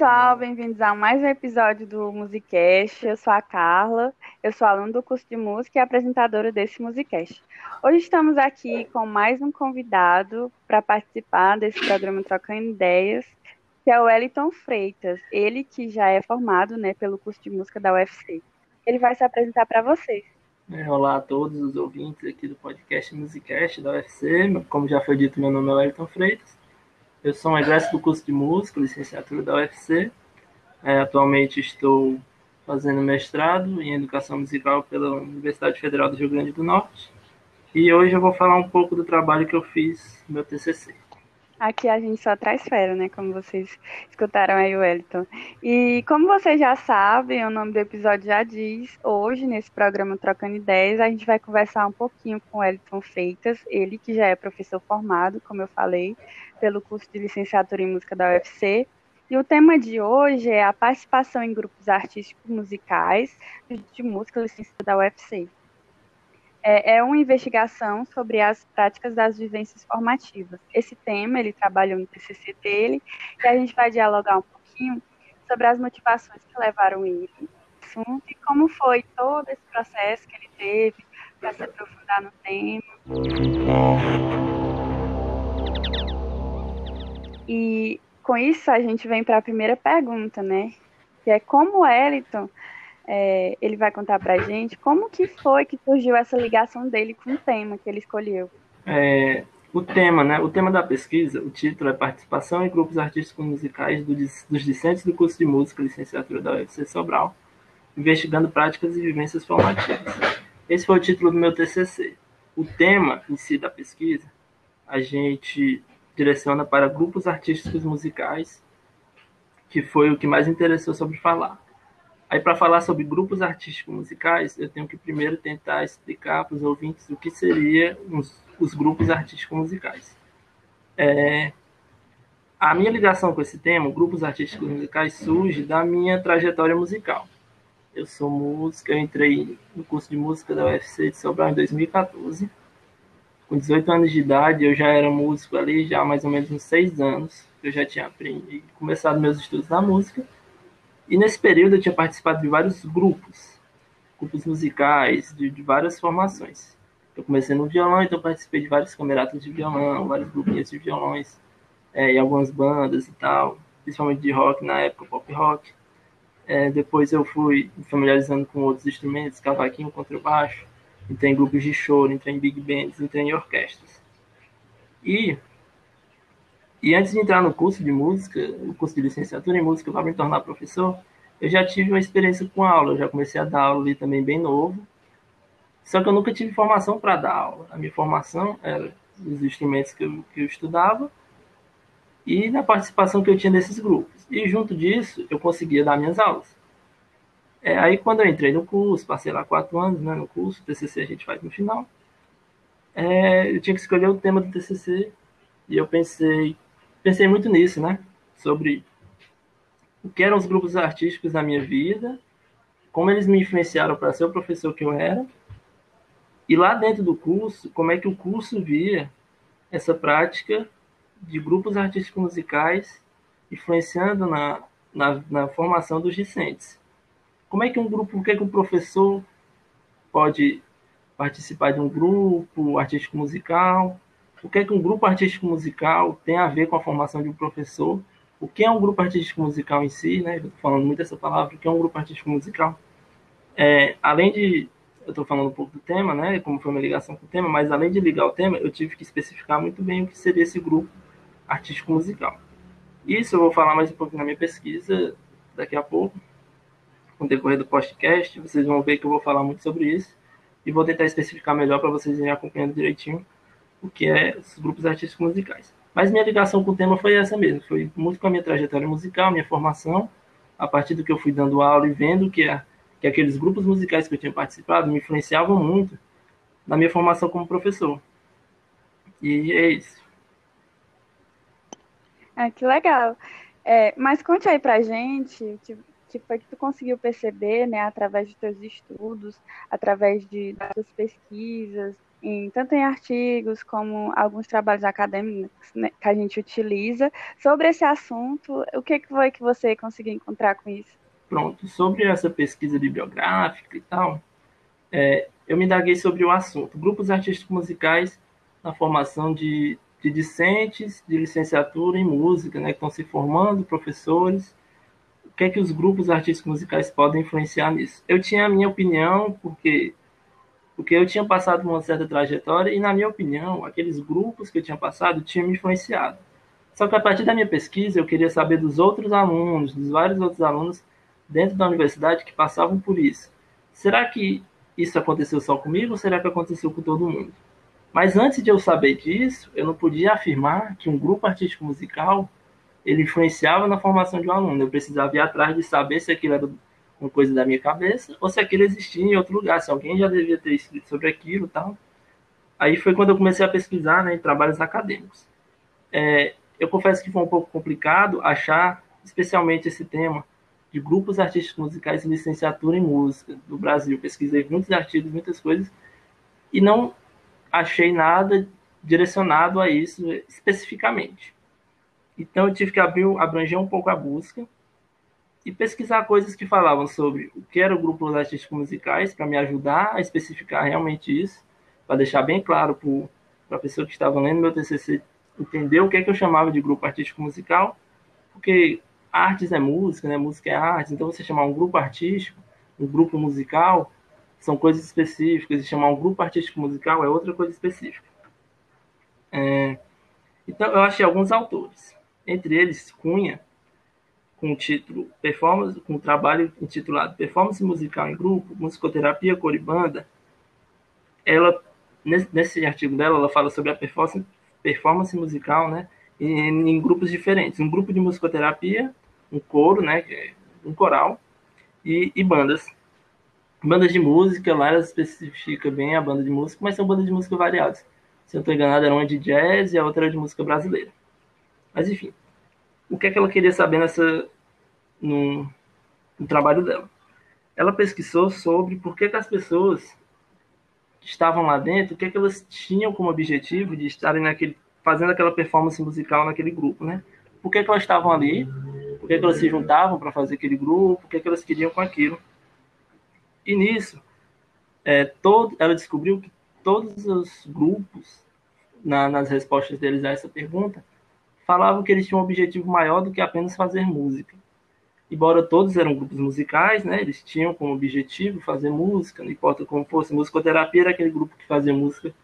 Pessoal, bem-vindos a mais um episódio do Musicast. Eu sou a Carla, eu sou aluna do curso de música e apresentadora desse Musicast. Hoje estamos aqui com mais um convidado para participar desse programa Trocando Ideias, que é o Wellington Freitas, ele que já é formado né, pelo curso de música da UFC. Ele vai se apresentar para vocês. É, olá a todos os ouvintes aqui do podcast Musicast da UFC. Como já foi dito, meu nome é Wellington Freitas. Eu sou um egresso do curso de música, licenciatura da UFC. É, atualmente estou fazendo mestrado em educação musical pela Universidade Federal do Rio Grande do Norte. E hoje eu vou falar um pouco do trabalho que eu fiz no meu TCC. Aqui a gente só traz fera, né? Como vocês escutaram aí, Wellington. E como vocês já sabem, o nome do episódio já diz, hoje, nesse programa Trocando Ideias, a gente vai conversar um pouquinho com o Wellington Freitas, ele que já é professor formado, como eu falei, pelo curso de licenciatura em música da UFC. E o tema de hoje é a participação em grupos artísticos musicais de música licenciatura da UFC é, é uma investigação sobre as práticas das vivências formativas. Esse tema ele trabalhou no TCC dele e a gente vai dialogar um pouquinho sobre as motivações que levaram ele assunto e como foi todo esse processo que ele teve para se aprofundar no tema. E com isso a gente vem para a primeira pergunta, né? Que é como Eliton é, ele vai contar para a gente como que foi que surgiu essa ligação dele com o tema que ele escolheu. É, o tema, né? O tema da pesquisa, o título é Participação em Grupos Artísticos Musicais do, dos discentes do curso de música licenciatura da UFC Sobral, investigando práticas e vivências formativas. Esse foi o título do meu TCC. O tema em si da pesquisa, a gente direciona para grupos artísticos musicais, que foi o que mais interessou sobre falar. Aí, para falar sobre grupos artísticos musicais, eu tenho que primeiro tentar explicar para os ouvintes o que seriam os, os grupos artísticos musicais. É, a minha ligação com esse tema, grupos artísticos musicais, surge da minha trajetória musical. Eu sou músico, eu entrei no curso de música da UFC de Sobral em 2014. Com 18 anos de idade, eu já era músico ali, já há mais ou menos uns 6 anos. Eu já tinha começado meus estudos na música. E nesse período eu tinha participado de vários grupos, grupos musicais, de, de várias formações. Eu comecei no violão, então participei de vários cameratas de violão, vários grupinhos de violões, é, e algumas bandas e tal, principalmente de rock na época, pop rock. É, depois eu fui me familiarizando com outros instrumentos, cavaquinho, contrabaixo, entrei em grupos de choro, entrei em big bands, entrei em orquestras. E e antes de entrar no curso de música, o curso de licenciatura em música para me tornar professor, eu já tive uma experiência com aula. Eu já comecei a dar aula ali também bem novo. Só que eu nunca tive formação para dar aula. A minha formação era os instrumentos que eu, que eu estudava e na participação que eu tinha nesses grupos. E junto disso, eu conseguia dar minhas aulas. É, aí quando eu entrei no curso, passei lá quatro anos né, no curso, TCC a gente faz no final, é, eu tinha que escolher o tema do TCC e eu pensei, pensei muito nisso, né? Sobre o que eram os grupos artísticos na minha vida, como eles me influenciaram para ser o professor que eu era, e lá dentro do curso, como é que o curso via essa prática de grupos artísticos musicais influenciando na, na, na formação dos discentes. Como é que um grupo, o que, é que um professor pode participar de um grupo artístico musical, o que é que um grupo artístico musical tem a ver com a formação de um professor, o que é um grupo artístico musical em si, né? Estou falando muito dessa palavra, o que é um grupo artístico musical. É, além de, eu estou falando um pouco do tema, né? Como foi minha ligação com o tema, mas além de ligar o tema, eu tive que especificar muito bem o que seria esse grupo artístico musical. Isso eu vou falar mais um pouco na minha pesquisa daqui a pouco, com o decorrer do podcast. Vocês vão ver que eu vou falar muito sobre isso e vou tentar especificar melhor para vocês irem acompanhando direitinho o que é os grupos artísticos musicais. Mas minha ligação com o tema foi essa mesmo, foi muito com a minha trajetória musical, minha formação, a partir do que eu fui dando aula e vendo que, a, que aqueles grupos musicais que eu tinha participado me influenciavam muito na minha formação como professor. E é isso. Ah, que legal. É, mas conte aí pra gente o que, foi que tu conseguiu perceber, né, através dos teus estudos, através de, das tuas pesquisas, em, tanto em artigos como alguns trabalhos acadêmicos né, que a gente utiliza sobre esse assunto. O que, que foi que você conseguiu encontrar com isso? Pronto, sobre essa pesquisa bibliográfica e tal, é, eu me indaguei sobre o assunto. Grupos artísticos musicais na formação de, de discentes de licenciatura em música, né, que estão se formando, professores. O que é que os grupos artísticos musicais podem influenciar nisso? Eu tinha a minha opinião, porque porque eu tinha passado uma certa trajetória e, na minha opinião, aqueles grupos que eu tinha passado tinham me influenciado. Só que a partir da minha pesquisa, eu queria saber dos outros alunos, dos vários outros alunos dentro da universidade que passavam por isso. Será que isso aconteceu só comigo ou será que aconteceu com todo mundo? Mas antes de eu saber disso, eu não podia afirmar que um grupo artístico musical ele influenciava na formação de um aluno. Eu precisava ir atrás de saber se aquilo era uma coisa da minha cabeça, ou se aquilo existia em outro lugar, se alguém já devia ter escrito sobre aquilo tal. Aí foi quando eu comecei a pesquisar né, em trabalhos acadêmicos. É, eu confesso que foi um pouco complicado achar, especialmente esse tema, de grupos artísticos musicais e licenciatura em música do Brasil. Pesquisei muitos artigos, muitas coisas, e não achei nada direcionado a isso especificamente. Então eu tive que abrir, abranger um pouco a busca e pesquisar coisas que falavam sobre o que era o grupo artísticos musicais para me ajudar a especificar realmente isso, para deixar bem claro para a pessoa que estava lendo meu TCC entender o que é que eu chamava de grupo artístico musical, porque artes é música, né? Música é arte, então você chamar um grupo artístico, um grupo musical, são coisas específicas, e chamar um grupo artístico musical é outra coisa específica. É, então eu achei alguns autores, entre eles Cunha, com o título Performance, com o trabalho intitulado Performance Musical em Grupo, Musicoterapia Coribanda, ela nesse, nesse artigo dela ela fala sobre a performance, performance musical, né, em, em, grupos diferentes, um grupo de musicoterapia, um coro, né, é um coral e, e bandas. Bandas de música, lá ela especifica bem a banda de música, mas são bandas de música variadas. Se eu não estou enganado, era uma de jazz e a outra era de música brasileira. Mas enfim, o que é que ela queria saber nessa no, no trabalho dela. Ela pesquisou sobre por que, que as pessoas estavam lá dentro, o que, é que elas tinham como objetivo de estarem naquele, fazendo aquela performance musical naquele grupo, né? Por que, que elas estavam ali? Por que, que elas se juntavam para fazer aquele grupo? O que, que elas queriam com aquilo? E nisso, é, todo, ela descobriu que todos os grupos, na, nas respostas deles a essa pergunta, falavam que eles tinham um objetivo maior do que apenas fazer música. Embora todos eram grupos musicais, né, eles tinham como objetivo fazer música, não importa como fosse. Musicoterapia era aquele grupo que fazia música,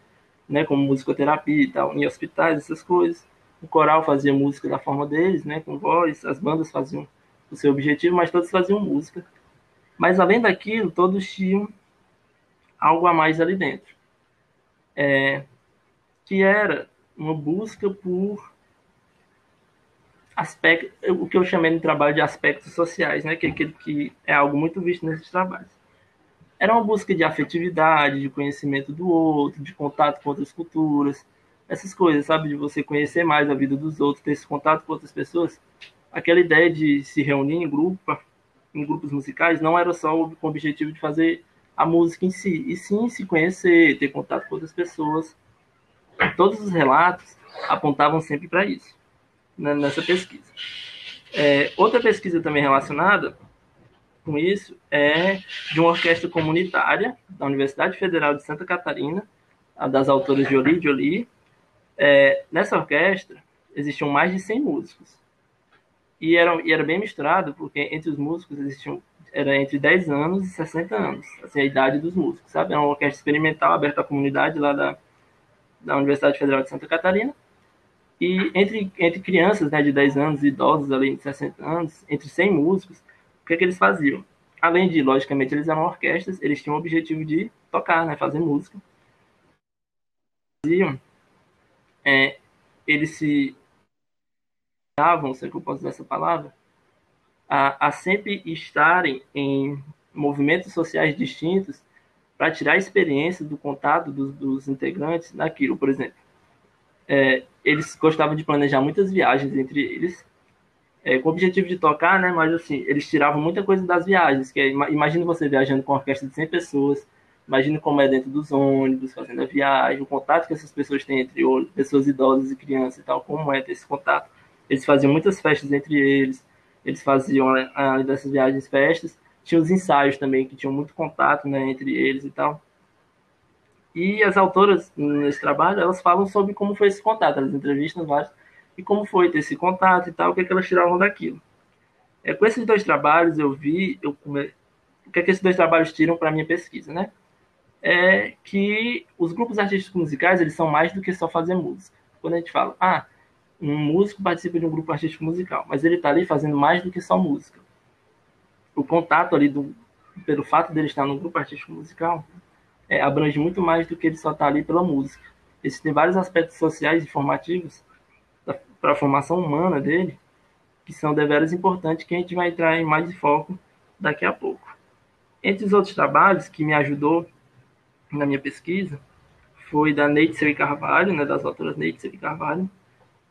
né, como musicoterapia e tal, em hospitais, essas coisas. O coral fazia música da forma deles, né, com voz, as bandas faziam o seu objetivo, mas todos faziam música. Mas além daquilo, todos tinham algo a mais ali dentro. É, que era uma busca por aspecto, o que eu chamei no trabalho de aspectos sociais, né, que, que, que é algo muito visto nesses trabalhos. Era uma busca de afetividade, de conhecimento do outro, de contato com outras culturas, essas coisas, sabe, de você conhecer mais a vida dos outros, ter esse contato com outras pessoas. Aquela ideia de se reunir em grupo, em grupos musicais, não era só com o objetivo de fazer a música em si, e sim se conhecer, ter contato com outras pessoas. Todos os relatos apontavam sempre para isso nessa pesquisa. É, outra pesquisa também relacionada com isso é de uma orquestra comunitária da Universidade Federal de Santa Catarina, a das autoras Jolie Jolie. É, nessa orquestra existiam mais de 100 músicos. E era, e era bem misturado, porque entre os músicos existiam era entre 10 anos e 60 anos, assim, a idade dos músicos, sabe? Era uma orquestra experimental aberta à comunidade lá da, da Universidade Federal de Santa Catarina. E entre, entre crianças né, de 10 anos e idosos ali de 60 anos, entre 100 músicos, o que, é que eles faziam? Além de, logicamente, eles eram orquestras, eles tinham o objetivo de tocar, né, fazer música. Faziam, é, eles se davam, se é que eu posso usar essa palavra, a, a sempre estarem em movimentos sociais distintos para tirar a experiência do contato dos, dos integrantes naquilo, por exemplo é, eles gostavam de planejar muitas viagens entre eles, é, com o objetivo de tocar, né? Mas assim, eles tiravam muita coisa das viagens, que é, imagina você viajando com uma orquestra de 100 pessoas, Imagine como é dentro dos ônibus, fazendo a viagem, o contato que essas pessoas têm entre pessoas idosas e crianças e tal, como é ter esse contato. Eles faziam muitas festas entre eles, eles faziam, além dessas viagens, festas, tinha os ensaios também, que tinham muito contato né, entre eles e tal. E as autoras nesse trabalho, elas falam sobre como foi esse contato, elas entrevistam vários, e como foi ter esse contato e tal, o que, é que elas tiravam daquilo. É, com esses dois trabalhos eu vi, eu, o que é que esses dois trabalhos tiram para minha pesquisa, né? É que os grupos artísticos musicais, eles são mais do que só fazer música. Quando a gente fala, ah, um músico participa de um grupo artístico musical, mas ele está ali fazendo mais do que só música. O contato ali, do, pelo fato dele estar no grupo artístico musical, é, abrange muito mais do que ele só estar tá ali pela música. Existem vários aspectos sociais e formativos para a formação humana dele que são deveras importantes, que a gente vai entrar em mais foco daqui a pouco. Entre os outros trabalhos que me ajudou na minha pesquisa, foi da Neitzel e Carvalho, né, das autoras e Carvalho,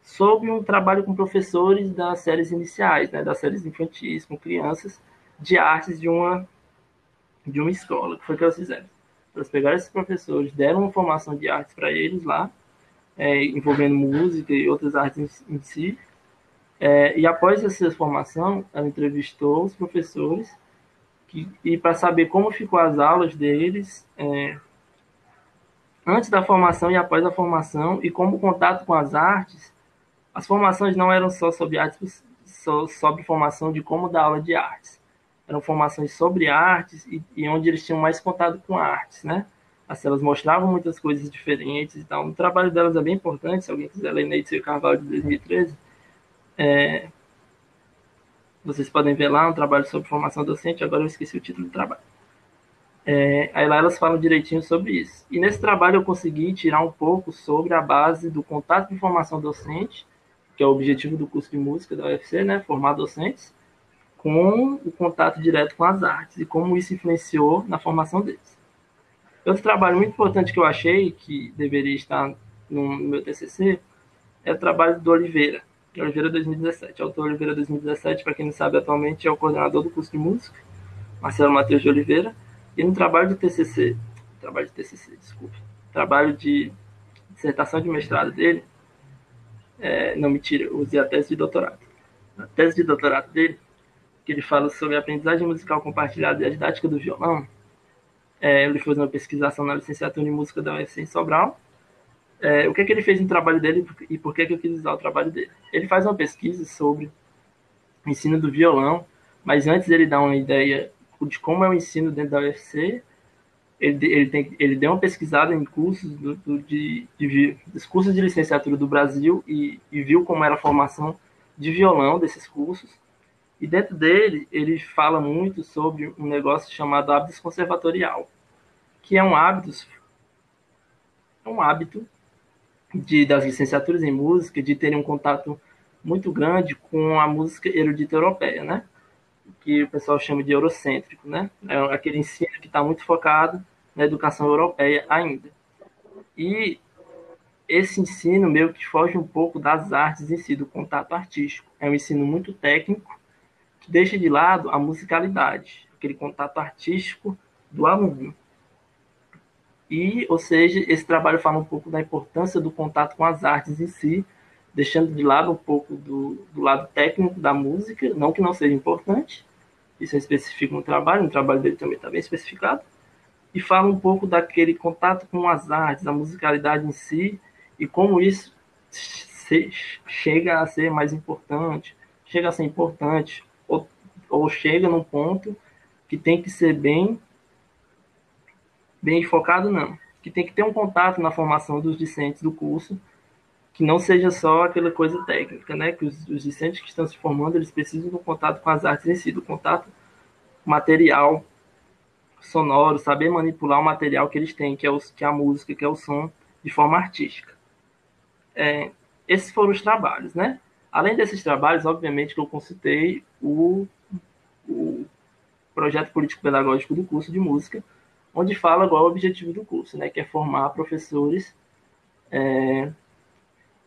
sobre um trabalho com professores das séries iniciais, né, das séries infantis, com crianças, de artes de uma, de uma escola. que foi que elas fizeram? Elas pegaram esses professores, deram uma formação de artes para eles lá, é, envolvendo música e outras artes em, em si, é, e após essa formação, ela entrevistou os professores que, e para saber como ficou as aulas deles é, antes da formação e após a formação e como o contato com as artes. As formações não eram só sobre artes, só sobre formação de como dar aula de artes. Eram formações sobre artes e, e onde eles tinham mais contato com artes, né? Assim, elas mostravam muitas coisas diferentes e tal. O trabalho delas é bem importante, se alguém quiser ler Neide Carvalho de 2013 é, vocês podem ver lá um trabalho sobre formação docente, agora eu esqueci o título do trabalho. É, aí lá elas falam direitinho sobre isso. E nesse trabalho eu consegui tirar um pouco sobre a base do contato de formação docente, que é o objetivo do curso de música da UFC, né, formar docentes, com o contato direto com as artes e como isso influenciou na formação deles. Outro trabalho muito importante que eu achei que deveria estar no meu TCC é o trabalho do Oliveira, Oliveira 2017. Autor Oliveira 2017, para quem não sabe, atualmente é o coordenador do curso de música, Marcelo Matheus de Oliveira. E no trabalho de TCC, trabalho de TCC, desculpe, trabalho de dissertação de mestrado dele, é, não mentira, usei a tese de doutorado. A tese de doutorado dele, que ele fala sobre a aprendizagem musical compartilhada e a didática do violão, é, ele fez uma pesquisação na licenciatura em música da UFC em Sobral, é, o que, é que ele fez no trabalho dele e por que, é que eu quis usar o trabalho dele. Ele faz uma pesquisa sobre o ensino do violão, mas antes ele dá uma ideia de como é o ensino dentro da UFC, ele, ele, tem, ele deu uma pesquisada em cursos do, do, de, de, cursos de licenciatura do Brasil e, e viu como era a formação de violão desses cursos. E dentro dele, ele fala muito sobre um negócio chamado hábitos conservatorial, que é um hábito, é um hábito de, das licenciaturas em música de terem um contato muito grande com a música erudita europeia, né? Que o pessoal chama de eurocêntrico, né? É aquele ensino que está muito focado na educação europeia ainda. E esse ensino meio que foge um pouco das artes em si, do contato artístico. É um ensino muito técnico que deixa de lado a musicalidade, aquele contato artístico do aluno. E, ou seja, esse trabalho fala um pouco da importância do contato com as artes em si, deixando de lado um pouco do, do lado técnico da música, não que não seja importante, isso é específico no trabalho, no trabalho dele também está bem especificado, e fala um pouco daquele contato com as artes, a musicalidade em si, e como isso se, chega a ser mais importante, chega a ser importante, ou, chega num ponto que tem que ser bem bem focado, não. Que tem que ter um contato na formação dos discentes do curso, que não seja só aquela coisa técnica, né? Que os, os discentes que estão se formando, eles precisam do contato com as artes em si, do contato material, sonoro, saber manipular o material que eles têm, que é, os, que é a música, que é o som, de forma artística. É, esses foram os trabalhos, né? Além desses trabalhos, obviamente, que eu consultei o, o projeto político-pedagógico do curso de música, onde fala qual é o objetivo do curso, né, que é formar professores, é,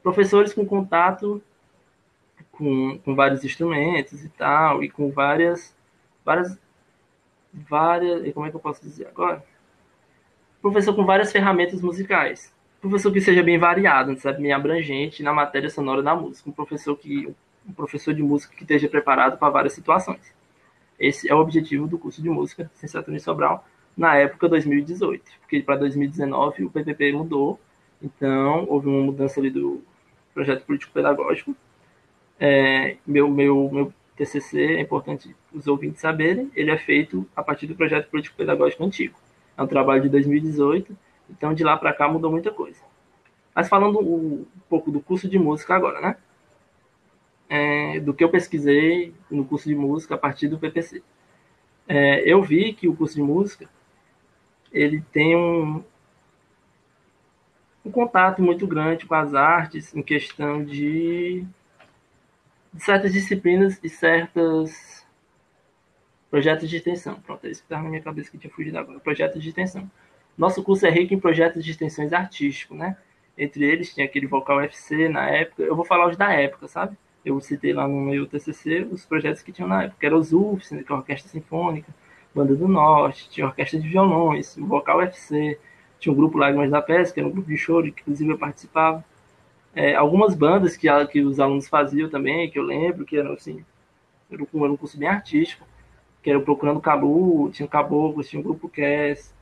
professores com contato com, com vários instrumentos e tal, e com várias, várias, várias, como é que eu posso dizer agora? professor com várias ferramentas musicais. Professor que seja bem variado, sabe, bem abrangente na matéria sonora da música. Um professor que um professor de música que esteja preparado para várias situações. Esse é o objetivo do curso de música em Sobral na época 2018, porque para 2019 o PPP mudou, então houve uma mudança ali do projeto político pedagógico. É, meu, meu, meu TCC, é importante os ouvintes saberem, ele é feito a partir do projeto político pedagógico antigo. É um trabalho de 2018, então de lá para cá mudou muita coisa. Mas falando um pouco do curso de música agora, né? É, do que eu pesquisei no curso de música a partir do PPC. É, eu vi que o curso de música ele tem um, um contato muito grande com as artes em questão de, de certas disciplinas e certos projetos de extensão. Pronto, é isso que estava na minha cabeça que tinha fugido agora. Projetos de extensão. Nosso curso é rico em projetos de extensões artísticos, né? Entre eles tinha aquele Vocal FC na época. Eu vou falar os da época, sabe? Eu citei lá no meu TCC os projetos que tinham na época. Era os UFs, né, que é a Orquestra Sinfônica, Banda do Norte, tinha Orquestra de Violões, o Vocal FC, tinha o grupo Lágrimas da Pesca, que era um grupo de choro, que inclusive eu participava. É, algumas bandas que, que os alunos faziam também, que eu lembro, que eram assim, era um, um curso bem artístico, que era o Procurando Calu, tinha Caboclos, tinha o Grupo Cass,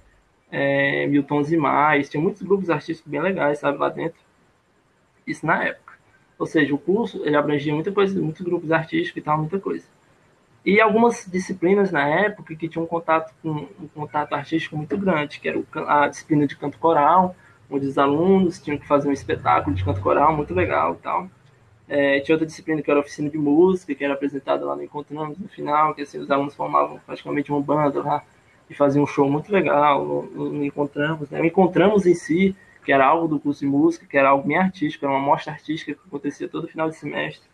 é, Miltons e Mais, tinha muitos grupos artísticos bem legais, sabe, lá dentro. Isso na época. Ou seja, o curso ele abrangia muita coisa, muitos grupos artísticos e tal, muita coisa. E algumas disciplinas na época que tinham um contato com um contato artístico muito grande, que era a disciplina de canto coral, onde os alunos tinham que fazer um espetáculo de canto coral muito legal e tal. É, tinha outra disciplina que era oficina de música, que era apresentada lá no Encontramos no final, que assim, os alunos formavam praticamente uma banda lá e faziam um show muito legal no, no Encontramos. Né? O Encontramos em si, que era algo do curso de música, que era algo bem artístico, era uma mostra artística que acontecia todo final de semestre.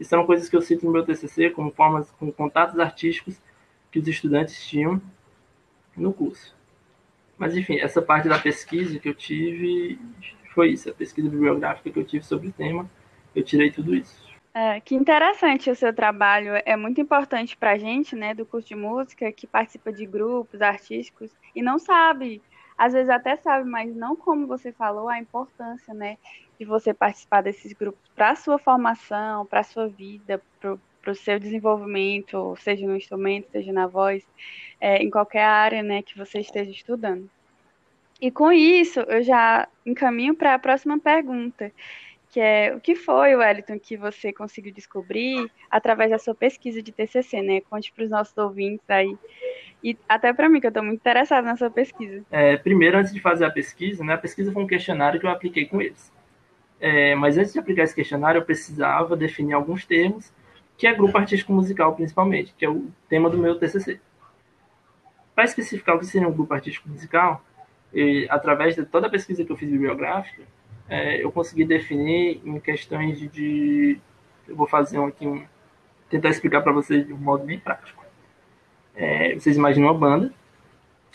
E são coisas que eu cito no meu TCC como formas, como contatos artísticos que os estudantes tinham no curso. Mas, enfim, essa parte da pesquisa que eu tive foi isso, a pesquisa bibliográfica que eu tive sobre o tema, eu tirei tudo isso. É, que interessante o seu trabalho, é muito importante para a gente, né, do curso de música, que participa de grupos artísticos e não sabe, às vezes até sabe, mas não como você falou, a importância, né, de você participar desses grupos para a sua formação, para a sua vida, para o seu desenvolvimento, seja no instrumento, seja na voz, é, em qualquer área né, que você esteja estudando. E com isso, eu já encaminho para a próxima pergunta, que é o que foi, Wellington, que você conseguiu descobrir através da sua pesquisa de TCC, né? Conte para os nossos ouvintes aí e até para mim, que eu estou muito interessada sua pesquisa. É, primeiro, antes de fazer a pesquisa, né, a pesquisa foi um questionário que eu apliquei com eles. É, mas antes de aplicar esse questionário, eu precisava definir alguns termos, que é grupo artístico musical, principalmente, que é o tema do meu TCC. Para especificar o que seria um grupo artístico musical, e, através de toda a pesquisa que eu fiz bibliográfica, é, eu consegui definir em questões de, de eu vou fazer um aqui um tentar explicar para vocês de um modo bem prático. É, vocês imaginam uma banda,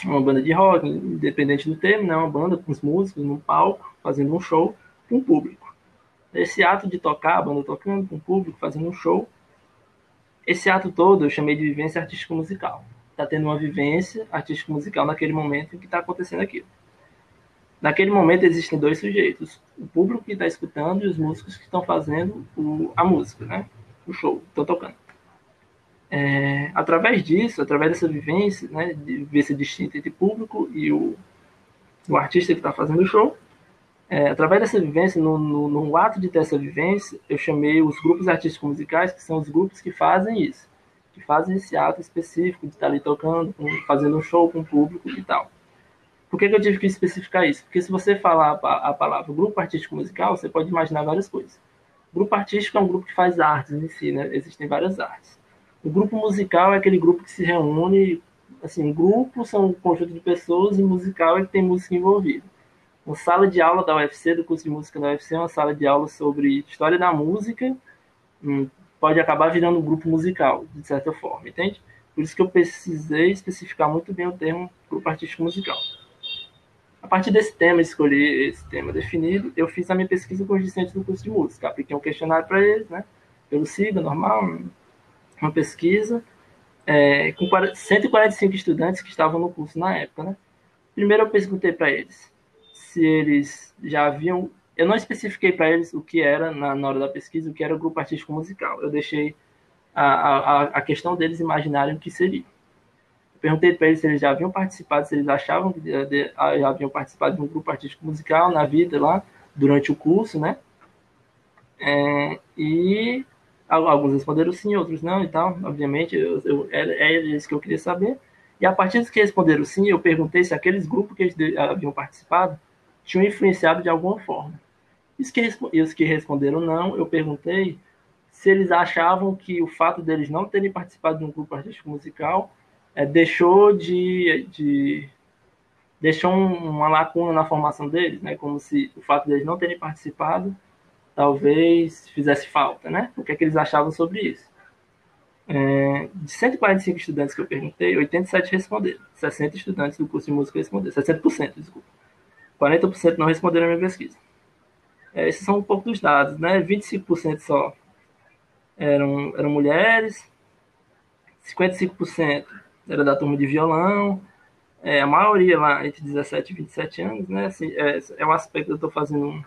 uma banda de rock, independente do termo, né, uma banda com os músicos num palco, fazendo um show, com o público. Esse ato de tocar, a banda tocando com o público, fazendo um show, esse ato todo eu chamei de vivência artístico-musical. Está tendo uma vivência artístico-musical naquele momento em que está acontecendo aquilo. Naquele momento existem dois sujeitos: o público que está escutando e os músicos que estão fazendo o, a música, né? o show, estão tocando. É, através disso, através dessa vivência, né, de vivência distinta entre público e o, o artista que está fazendo o show, é, através dessa vivência, no, no, no, ato de ter essa vivência, eu chamei os grupos artísticos musicais, que são os grupos que fazem isso, que fazem esse ato específico de estar ali tocando, fazendo um show com o público e tal. Por que, que eu tive que especificar isso? Porque se você falar a, a palavra grupo artístico musical, você pode imaginar várias coisas. grupo artístico é um grupo que faz artes em si, né? Existem várias artes. O grupo musical é aquele grupo que se reúne, assim, grupo são um conjunto de pessoas e musical é que tem música envolvida uma sala de aula da UFC, do curso de música da UFC, é uma sala de aula sobre história da música, hum, pode acabar virando um grupo musical, de certa forma, entende? Por isso que eu precisei especificar muito bem o termo grupo artístico musical. A partir desse tema, escolhi esse tema definido, eu fiz a minha pesquisa com os discentes do curso de música. Apliquei um questionário para eles, né? Pelo SIGA, normal, uma pesquisa, é, com 145 estudantes que estavam no curso na época, né? Primeiro eu perguntei para eles se eles já haviam. Eu não especifiquei para eles o que era, na, na, hora da pesquisa, o que era o grupo artístico musical. Eu deixei a, a, a questão deles imaginarem o que seria. Perguntei para eles se eles já haviam participado, se eles achavam que de, de, já haviam participado de um grupo artístico musical na vida lá, durante o curso, né? É, e alguns responderam sim, outros não e tal. Obviamente, eu, eu, era, era isso que eu queria saber. E a partir dos que responderam sim, eu perguntei se aqueles grupos que eles haviam participado tinham influenciado de alguma forma. Os que, os que responderam não, eu perguntei se eles achavam que o fato deles não terem participado de um grupo artístico musical é, deixou de, de deixou uma lacuna na formação deles, né? Como se o fato deles não terem participado talvez fizesse falta, né? O que é que eles achavam sobre isso? É, de 145 estudantes que eu perguntei, 87 responderam. 60 estudantes do curso de música responderam. 60%, desculpa. 40% não responderam a minha pesquisa. É, esses são um pouco dos dados, né? 25% só eram, eram mulheres, 55% era da turma de violão, é, a maioria lá entre 17 e 27 anos, né? Assim, é, é um aspecto que eu estou fazendo um,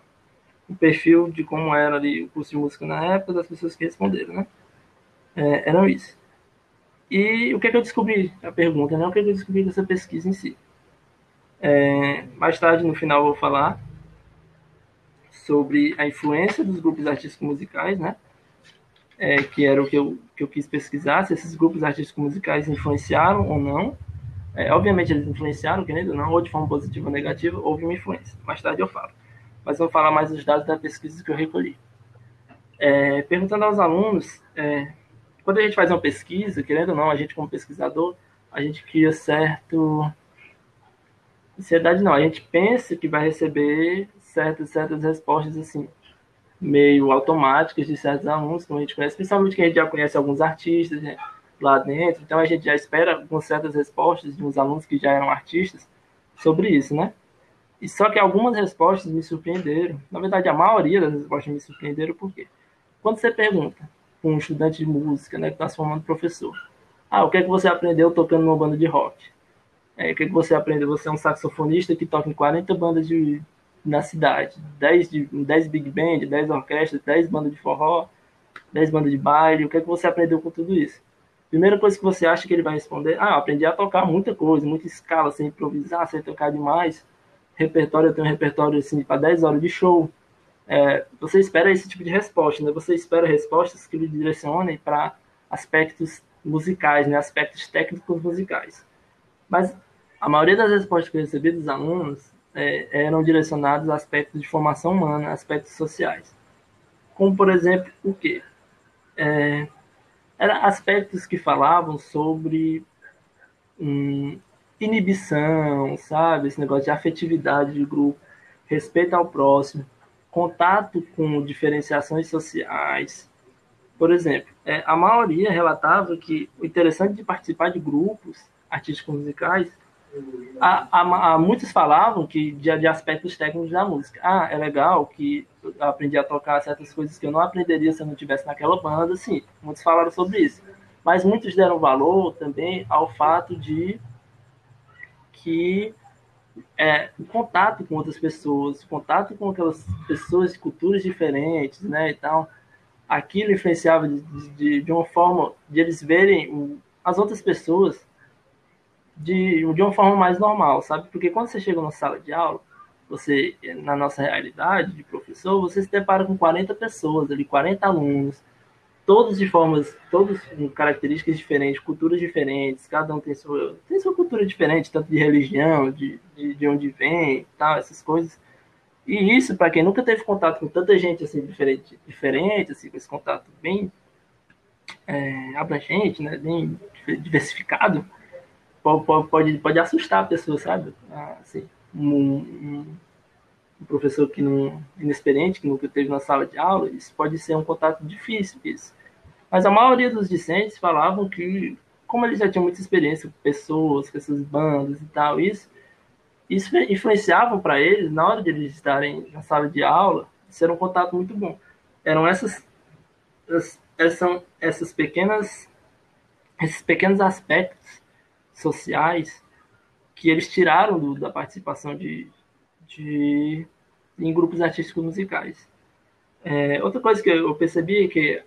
um, perfil de como era ali o curso de música na época das pessoas que responderam, né? é, eram isso. E o que, é que eu descobri? A pergunta, né? O que, é que eu descobri dessa pesquisa em si? É, mais tarde, no final, eu vou falar sobre a influência dos grupos artísticos musicais, né? É, que era o que eu, que eu quis pesquisar, se esses grupos artísticos musicais influenciaram ou não. É, obviamente, eles influenciaram, querendo ou não, ou de forma positiva ou negativa, houve uma influência. Mais tarde eu falo. Mas eu vou falar mais dos dados da pesquisa que eu recolhi. É, perguntando aos alunos é, quando a gente faz uma pesquisa, querendo ou não, a gente como pesquisador, a gente cria certo ansiedade não, a gente pensa que vai receber certas certas respostas assim meio automáticas de certos alunos que a gente conhece, principalmente que a gente já conhece alguns artistas né, lá dentro, então a gente já espera com certas respostas de uns alunos que já eram artistas sobre isso, né? E só que algumas respostas me surpreenderam. Na verdade, a maioria das respostas me surpreenderam porque quando você pergunta um estudante de música, né, que está se formando professor. Ah, o que é que você aprendeu tocando numa banda de rock? É, o que é que você aprendeu? Você é um saxofonista que toca em 40 bandas de, na cidade, 10, de, 10 big band, 10 orquestras, 10 bandas de forró, 10 bandas de baile, o que é que você aprendeu com tudo isso? Primeira coisa que você acha que ele vai responder, ah, aprendi a tocar muita coisa, muita escala, sem improvisar, sem tocar demais. Repertório, eu tenho um repertório assim para 10 horas de show é, você espera esse tipo de resposta, né? Você espera respostas que lhe direcionem para aspectos musicais, né? Aspectos técnicos musicais. Mas a maioria das respostas que eu recebi dos alunos é, eram direcionadas a aspectos de formação humana, aspectos sociais. Como, por exemplo, o quê? É, eram aspectos que falavam sobre hum, inibição, sabe? Esse negócio de afetividade de grupo, respeito ao próximo, contato com diferenciações sociais. Por exemplo, é, a maioria relatava que o interessante de participar de grupos artísticos musicais, há, há, muitos falavam que de, de, aspectos técnicos da música. Ah, é legal que aprendi a tocar certas coisas que eu não aprenderia se eu não tivesse naquela banda, sim. Muitos falaram sobre isso. Mas muitos deram valor também ao fato de que é, o contato com outras pessoas, o contato com aquelas pessoas de culturas diferentes, né, e tal, aquilo influenciava de, de, de uma forma de eles verem o, as outras pessoas de, de uma forma mais normal, sabe? Porque quando você chega na sala de aula, você, na nossa realidade de professor, você se depara com 40 pessoas ali, 40 alunos, todos de formas, todos com características diferentes, culturas diferentes, cada um tem sua, tem sua cultura diferente, tanto de religião, de, de, de onde vem, tal, essas coisas. E isso, para quem nunca teve contato com tanta gente assim diferente, diferente assim, com esse contato bem é, abrangente, né, bem diversificado, pode, pode, pode assustar a pessoa, sabe? Ah, assim, um, um, professor que não inexperiente, que nunca teve na sala de aula, isso pode ser um contato difícil, isso. Mas a maioria dos discentes falavam que, como eles já tinham muita experiência com pessoas, com essas bandas e tal, isso, isso influenciava para eles, na hora de eles estarem na sala de aula, ser um contato muito bom. Eram essas, essas, essas pequenas, esses pequenos aspectos sociais que eles tiraram do, da participação de, de, em grupos artísticos musicais. É, outra coisa que eu percebi é que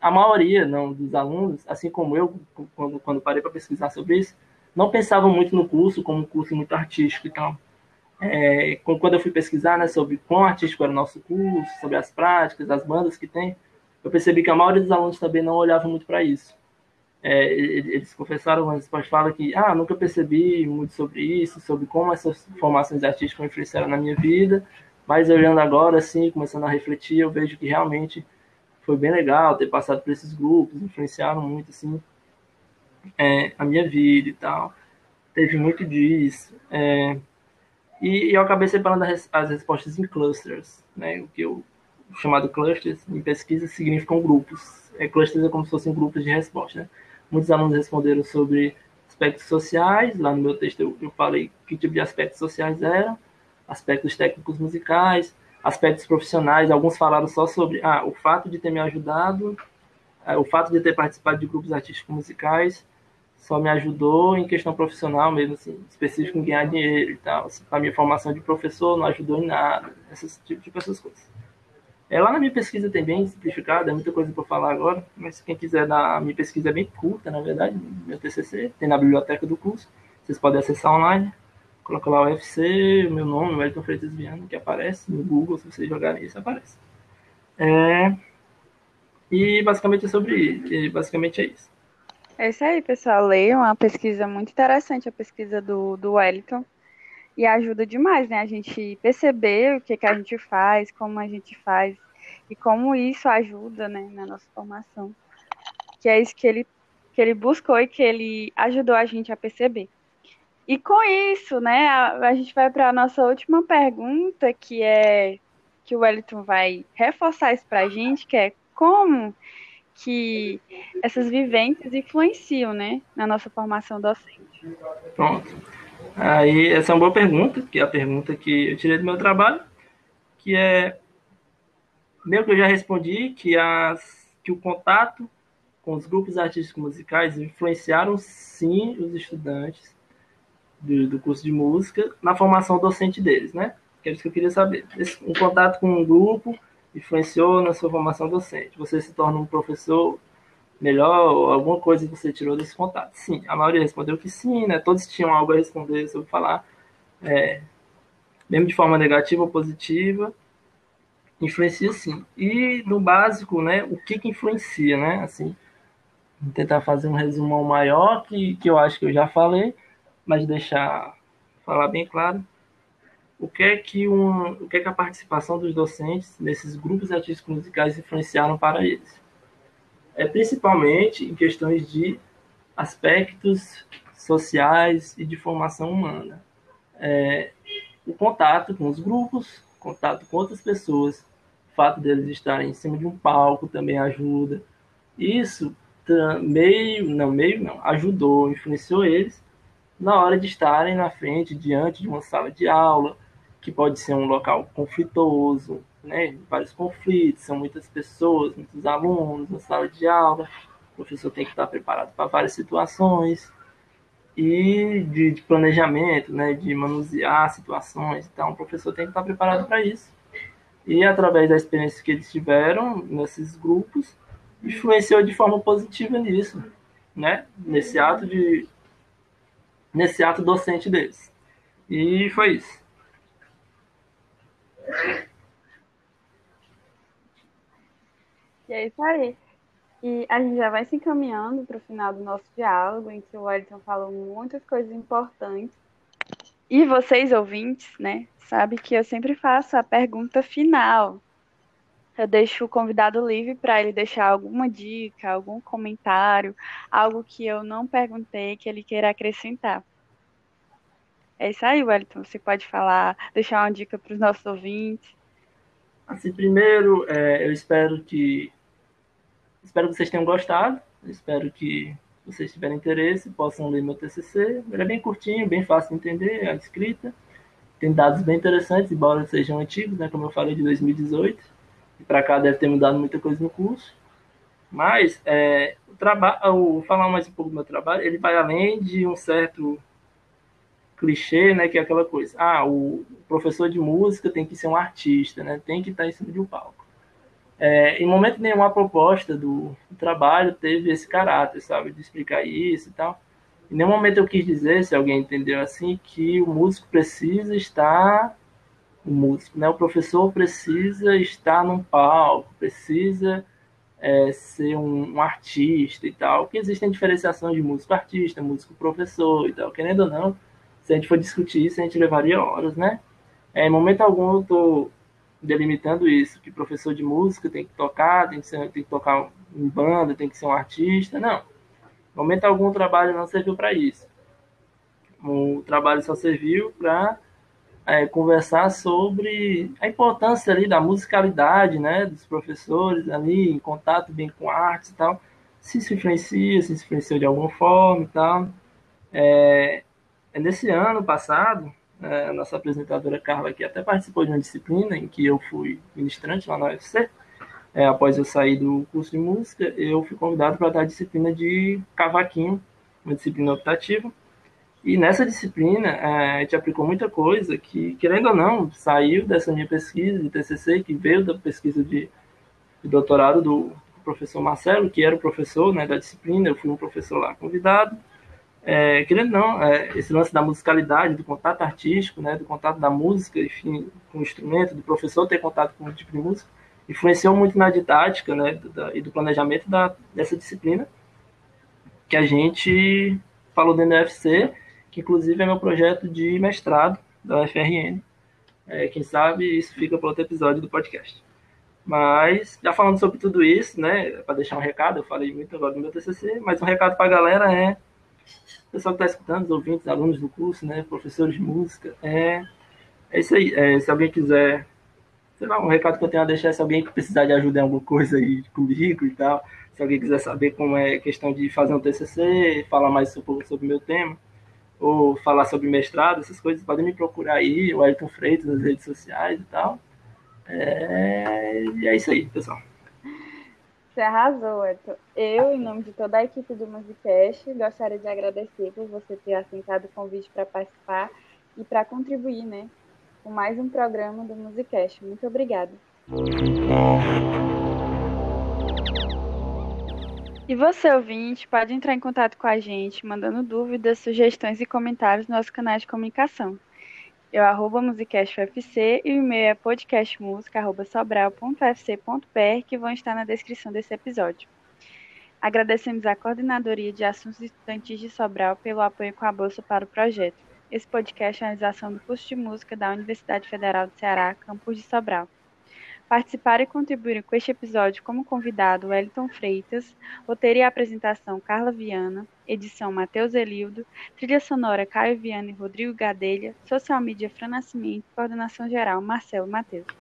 a maioria não dos alunos, assim como eu, quando, quando parei para pesquisar sobre isso, não pensavam muito no curso como um curso muito artístico e tal. É, quando eu fui pesquisar né, sobre quão artístico era o nosso curso, sobre as práticas, as bandas que tem, eu percebi que a maioria dos alunos também não olhava muito para isso. É, eles confessaram, mas pode falar que ah, nunca percebi muito sobre isso, sobre como essas formações artísticas influenciaram na minha vida, mas olhando agora, assim, começando a refletir, eu vejo que realmente foi bem legal ter passado por esses grupos, influenciaram muito, assim, é, a minha vida e tal. Teve muito disso. É, e, e, eu acabei separando as, as, respostas em clusters, né? O que eu chamado clusters em pesquisa significam grupos. É, clusters é como se fossem grupos de resposta, né? Muitos alunos responderam sobre aspectos sociais. Lá no meu texto eu, eu falei que tipo de aspectos sociais eram, aspectos técnicos musicais, aspectos profissionais. Alguns falaram só sobre ah, o fato de ter me ajudado é, o fato de ter participado de grupos artísticos musicais só me ajudou em questão profissional mesmo, assim, específico em ganhar dinheiro e tal. Assim, a minha formação de professor não ajudou em nada, essas tipo, tipo essas coisas. É, lá na minha pesquisa tem bem simplificado, é muita coisa para falar agora, mas quem quiser dar, a minha pesquisa é bem curta, na verdade, meu TCC, tem na biblioteca do curso, vocês podem acessar online, coloca lá o UFC, o meu nome, Wellington Freitas Viana, que aparece no Google, se vocês jogarem isso, aparece. É, e basicamente é sobre isso. Basicamente é isso. É isso aí, pessoal. Leiam uma pesquisa muito interessante, a pesquisa do, do Wellington. E ajuda demais, né? A gente perceber o que, que a gente faz, como a gente faz e como isso ajuda, né, na nossa formação. Que é isso que ele, que ele buscou e que ele ajudou a gente a perceber. E com isso, né, a, a gente vai para a nossa última pergunta, que é que o Wellington vai reforçar isso para a gente, que é como que essas vivências influenciam, né, na nossa formação docente. Pronto. Aí, essa é uma boa pergunta, que é a pergunta que eu tirei do meu trabalho, que é, meio que eu já respondi, que, as, que o contato com os grupos artísticos musicais influenciaram, sim, os estudantes do, do curso de música na formação docente deles, né? Que é isso que eu queria saber. Esse, um contato com um grupo influenciou na sua formação docente? Você se torna um professor melhor alguma coisa que você tirou desse contato? Sim, a maioria respondeu que sim, né? Todos tinham algo a responder sobre falar, é, mesmo de forma negativa ou positiva, influencia sim. E no básico, né? O que que influencia, né? Assim, vou tentar fazer um resumão maior que, que eu acho que eu já falei, mas deixar falar bem claro o que é que, um, o que, é que a participação dos docentes nesses grupos artísticos musicais influenciaram para eles? É principalmente em questões de aspectos sociais e de formação humana. É, o contato com os grupos, contato com outras pessoas, o fato deles estarem em cima de um palco também ajuda. Isso meio, não meio não, ajudou, influenciou eles na hora de estarem na frente, diante de uma sala de aula, que pode ser um local conflitoso, né? Vários conflitos, são muitas pessoas, muitos alunos na sala de aula. O professor tem que estar preparado para várias situações e de, de, planejamento, né? De manusear situações. Então, o professor tem que estar preparado para isso. E através da experiência que eles tiveram nesses grupos, influenciou de forma positiva nisso, né? Nesse ato de nesse ato docente deles. E foi isso. E é isso aí. E a gente já vai se encaminhando para o final do nosso diálogo, em que o Wellington falou muitas coisas importantes. E vocês, ouvintes, né, sabem que eu sempre faço a pergunta final. Eu deixo o convidado livre para ele deixar alguma dica, algum comentário, algo que eu não perguntei que ele queira acrescentar. É isso aí, Wellington. Você pode falar, deixar uma dica para os nossos ouvintes. Assim, primeiro, é, eu espero que espero que vocês tenham gostado. Espero que vocês tiverem interesse, possam ler meu TCC. Ele é bem curtinho, bem fácil de entender, a escrita. Tem dados bem interessantes, embora sejam antigos, né, como eu falei, de 2018. E para cá deve ter mudado muita coisa no curso. Mas é, o trabalho, falar mais um pouco do meu trabalho, ele vai além de um certo clichê, né, que é aquela coisa, ah, o professor de música tem que ser um artista, né, tem que estar em cima de um palco. É, em momento nenhum a proposta do, trabalho teve esse caráter, sabe, de explicar isso e tal. Em nenhum momento eu quis dizer, se alguém entendeu assim, que o músico precisa estar o músico, né? O professor precisa estar num palco, precisa é, ser um, um, artista e tal, que existem diferenciações de músico-artista, músico-professor e tal, querendo ou não, se a gente for discutir isso, a gente levaria horas, né? É, em momento algum eu estou delimitando isso, que professor de música tem que tocar, tem que, ser, tem que tocar em banda, tem que ser um artista, não. Em momento algum o trabalho não serviu para isso. O trabalho só serviu para é, conversar sobre a importância ali da musicalidade, né, dos professores ali em contato bem com artes e tal, se se influencia, se se influenciou de alguma forma e tal. É nesse ano passado, é, a nossa apresentadora Carla aqui até participou de uma disciplina em que eu fui ministrante lá na UFC. É, após eu sair do curso de música, eu fui convidado para dar a disciplina de cavaquinho, uma disciplina optativa. E nessa disciplina, é, a gente aplicou muita coisa que, querendo ou não, saiu dessa minha pesquisa de TCC, que veio da pesquisa de, de doutorado do professor Marcelo, que era o professor né, da disciplina, eu fui um professor lá convidado. É, querendo não, é, esse lance da musicalidade, do contato artístico, né, do contato da música, enfim, com o instrumento, do professor ter contato com o tipo de música, influenciou muito na didática né, da, e do planejamento da, dessa disciplina, que a gente falou dentro da UFC, que inclusive é meu projeto de mestrado da UFRN. É, quem sabe isso fica para outro episódio do podcast. Mas, já falando sobre tudo isso, né, para deixar um recado, eu falei muito agora do meu TCC, mas um recado para a galera é o pessoal que está escutando, os ouvintes, alunos do curso, né, professores de música, é, é isso aí. É, se alguém quiser, sei lá, um recado que eu tenho a deixar, se alguém precisar de ajuda em alguma coisa aí comigo e tal, se alguém quiser saber como é questão de fazer um TCC, falar mais sobre, sobre o meu tema, ou falar sobre mestrado, essas coisas, podem me procurar aí, o Elton Freitas nas redes sociais e tal. É... E é isso aí, pessoal. Você arrasou, Elton. Eu, em nome de toda a equipe do Musicast, gostaria de agradecer por você ter aceitado o convite para participar e para contribuir, né, com mais um programa do Musicast. Muito obrigada. E você, ouvinte, pode entrar em contato com a gente, mandando dúvidas, sugestões e comentários no nosso canal de comunicação. Eu arroba musicastufc e o e-mail é podcastmusica.sobral.fc.br que vão estar na descrição desse episódio. Agradecemos à Coordenadoria de Assuntos Estudantis de Sobral pelo apoio com a bolsa para o projeto. Esse podcast é a realização do curso de música da Universidade Federal do Ceará, campus de Sobral. Participaram e contribuíram com este episódio como convidado Wellington Freitas, roteiro e apresentação Carla Viana, edição Matheus Elildo, trilha sonora Caio Viana e Rodrigo Gadelha, social media Fran Nascimento, coordenação geral Marcelo Matheus.